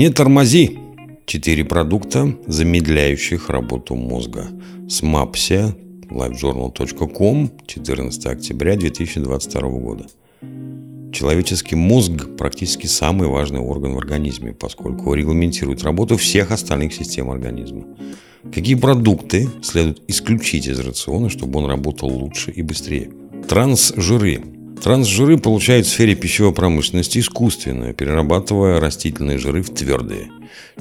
Не тормози! Четыре продукта, замедляющих работу мозга. Смапsia, livejournal.com, 14 октября 2022 года. Человеческий мозг практически самый важный орган в организме, поскольку регламентирует работу всех остальных систем организма. Какие продукты следует исключить из рациона, чтобы он работал лучше и быстрее? Трансжиры Трансжиры получают в сфере пищевой промышленности искусственно, перерабатывая растительные жиры в твердые.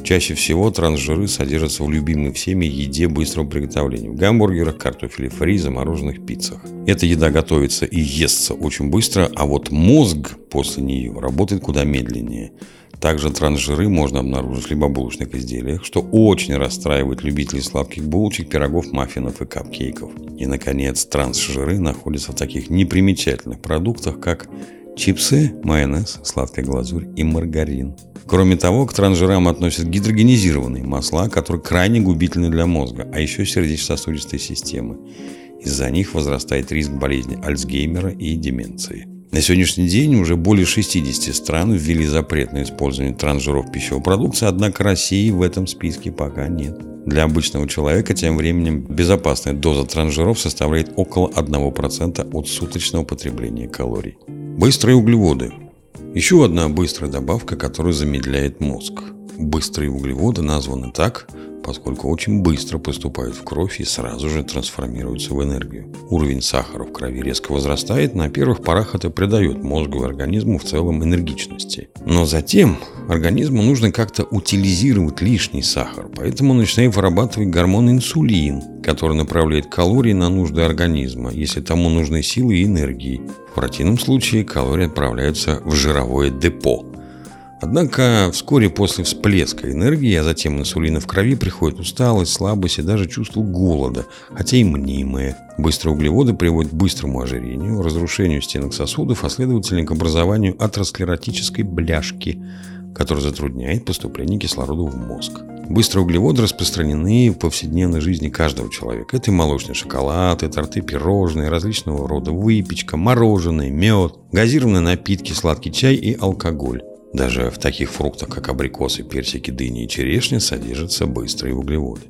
Чаще всего трансжиры содержатся в любимой всеми еде быстрого приготовления. В гамбургерах, картофеле фри, замороженных пиццах. Эта еда готовится и естся очень быстро, а вот мозг после нее работает куда медленнее. Также трансжиры можно обнаружить в хлебобулочных изделиях, что очень расстраивает любителей сладких булочек, пирогов, маффинов и капкейков. И, наконец, трансжиры находятся в таких непримечательных продуктах, как чипсы, майонез, сладкая глазурь и маргарин. Кроме того, к трансжирам относят гидрогенизированные масла, которые крайне губительны для мозга, а еще сердечно-сосудистой системы. Из-за них возрастает риск болезни Альцгеймера и деменции. На сегодняшний день уже более 60 стран ввели запрет на использование трансжиров пищевой продукции, однако России в этом списке пока нет. Для обычного человека тем временем безопасная доза трансжиров составляет около 1% от суточного потребления калорий. Быстрые углеводы. Еще одна быстрая добавка, которая замедляет мозг. Быстрые углеводы названы так, поскольку очень быстро поступают в кровь и сразу же трансформируются в энергию. Уровень сахара в крови резко возрастает, на первых порах это придает мозгу и организму в целом энергичности. Но затем организму нужно как-то утилизировать лишний сахар, поэтому начинает вырабатывать гормон инсулин, который направляет калории на нужды организма, если тому нужны силы и энергии. В противном случае калории отправляются в жировое депо, Однако вскоре после всплеска энергии, а затем инсулина в крови, приходит усталость, слабость и даже чувство голода, хотя и мнимые. Быстрые углеводы приводят к быстрому ожирению, разрушению стенок сосудов, а следовательно к образованию атеросклеротической бляшки, которая затрудняет поступление кислорода в мозг. Быстрые углеводы распространены в повседневной жизни каждого человека. Это и молочный шоколад, и торты, пирожные, различного рода выпечка, мороженое, мед, газированные напитки, сладкий чай и алкоголь. Даже в таких фруктах, как абрикосы, персики, дыни и черешня, содержатся быстрые углеводы.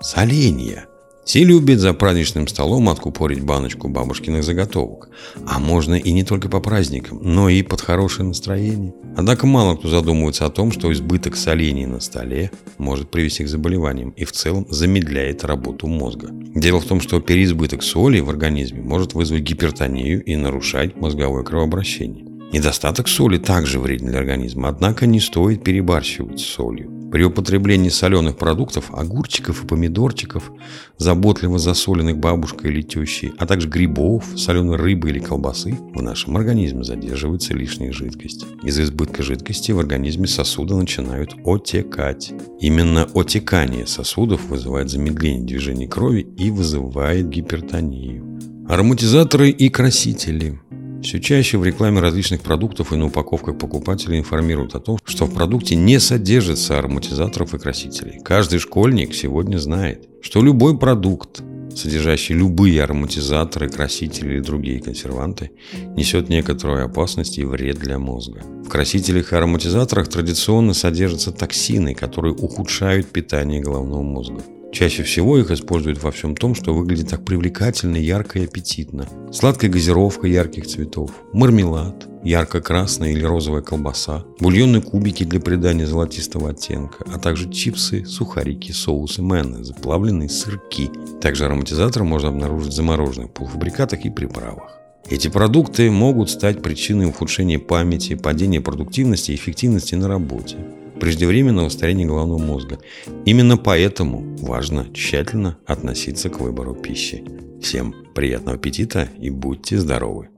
Соленья. Все любят за праздничным столом откупорить баночку бабушкиных заготовок. А можно и не только по праздникам, но и под хорошее настроение. Однако мало кто задумывается о том, что избыток солений на столе может привести к заболеваниям и в целом замедляет работу мозга. Дело в том, что переизбыток соли в организме может вызвать гипертонию и нарушать мозговое кровообращение. Недостаток соли также вреден для организма, однако не стоит перебарщивать с солью. При употреблении соленых продуктов, огурчиков и помидорчиков, заботливо засоленных бабушкой или тещей, а также грибов, соленой рыбы или колбасы, в нашем организме задерживается лишняя жидкость. Из-за избытка жидкости в организме сосуды начинают отекать. Именно отекание сосудов вызывает замедление движения крови и вызывает гипертонию. Ароматизаторы и красители – все чаще в рекламе различных продуктов и на упаковках покупателей информируют о том, что в продукте не содержится ароматизаторов и красителей. Каждый школьник сегодня знает, что любой продукт, содержащий любые ароматизаторы, красители или другие консерванты, несет некоторую опасность и вред для мозга. В красителях и ароматизаторах традиционно содержатся токсины, которые ухудшают питание головного мозга. Чаще всего их используют во всем том, что выглядит так привлекательно, ярко и аппетитно. Сладкая газировка ярких цветов, мармелад, ярко-красная или розовая колбаса, бульонные кубики для придания золотистого оттенка, а также чипсы, сухарики, соусы, майонезы, плавленые сырки. Также ароматизатор можно обнаружить в замороженных полуфабрикатах и приправах. Эти продукты могут стать причиной ухудшения памяти, падения продуктивности и эффективности на работе преждевременного старения головного мозга. Именно поэтому важно тщательно относиться к выбору пищи. Всем приятного аппетита и будьте здоровы!